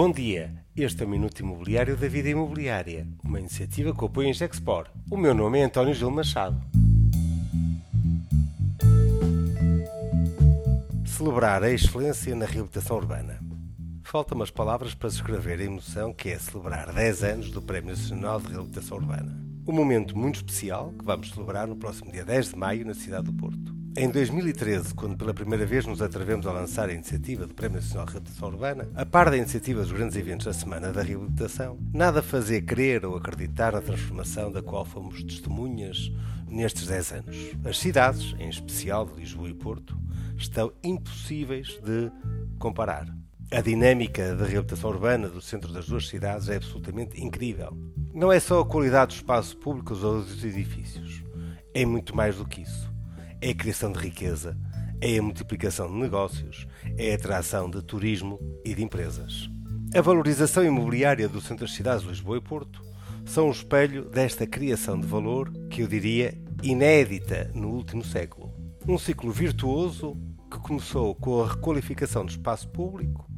Bom dia, este é o Minuto Imobiliário da Vida Imobiliária, uma iniciativa que apoia a Gexpor. O meu nome é António Gil Machado. Celebrar a excelência na reabilitação urbana. Faltam umas palavras para descrever a emoção que é celebrar 10 anos do Prémio Nacional de Reabilitação Urbana. Um momento muito especial que vamos celebrar no próximo dia 10 de maio na cidade do Porto. Em 2013, quando pela primeira vez nos atrevemos a lançar a iniciativa do Prémio Nacional de Reabilitação Urbana, a par da iniciativa dos grandes eventos da Semana da Reabilitação, nada fazia crer ou acreditar na transformação da qual fomos testemunhas nestes 10 anos. As cidades, em especial de Lisboa e Porto, estão impossíveis de comparar. A dinâmica da reabilitação urbana do centro das duas cidades é absolutamente incrível. Não é só a qualidade dos espaços públicos ou dos edifícios, é muito mais do que isso é a criação de riqueza, é a multiplicação de negócios, é a atração de turismo e de empresas. A valorização imobiliária do centro das cidades de Lisboa e Porto são um espelho desta criação de valor que eu diria inédita no último século. Um ciclo virtuoso que começou com a requalificação do espaço público,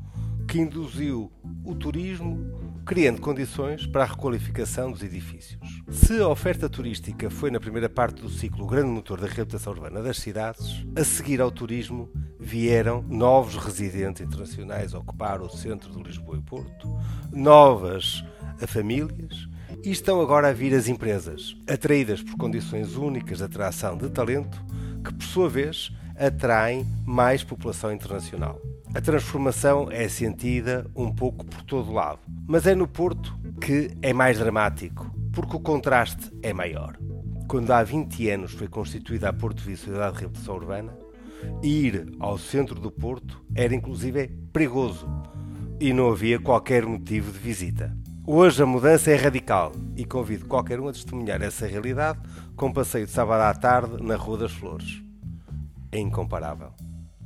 que induziu o turismo, criando condições para a requalificação dos edifícios. Se a oferta turística foi na primeira parte do ciclo o grande motor da reabilitação urbana das cidades, a seguir ao turismo vieram novos residentes internacionais ocupar o centro de Lisboa e Porto, novas famílias e estão agora a vir as empresas, atraídas por condições únicas de atração de talento, que por sua vez atraem mais população internacional. A transformação é sentida um pouco por todo lado, mas é no Porto que é mais dramático, porque o contraste é maior. Quando há 20 anos foi constituída a Porto Vice Sociedade de Urbana, ir ao centro do Porto era inclusive perigoso e não havia qualquer motivo de visita. Hoje a mudança é radical e convido qualquer um a testemunhar essa realidade com passeio de sábado à tarde na Rua das Flores. É incomparável.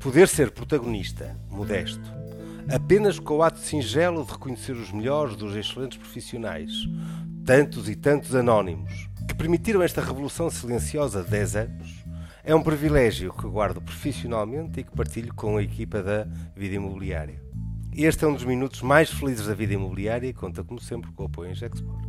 Poder ser protagonista, modesto, apenas com o ato singelo de reconhecer os melhores dos excelentes profissionais, tantos e tantos anónimos, que permitiram esta revolução silenciosa de 10 anos, é um privilégio que guardo profissionalmente e que partilho com a equipa da Vida Imobiliária. Este é um dos minutos mais felizes da vida imobiliária e conta, como sempre, com o apoio em Gexport.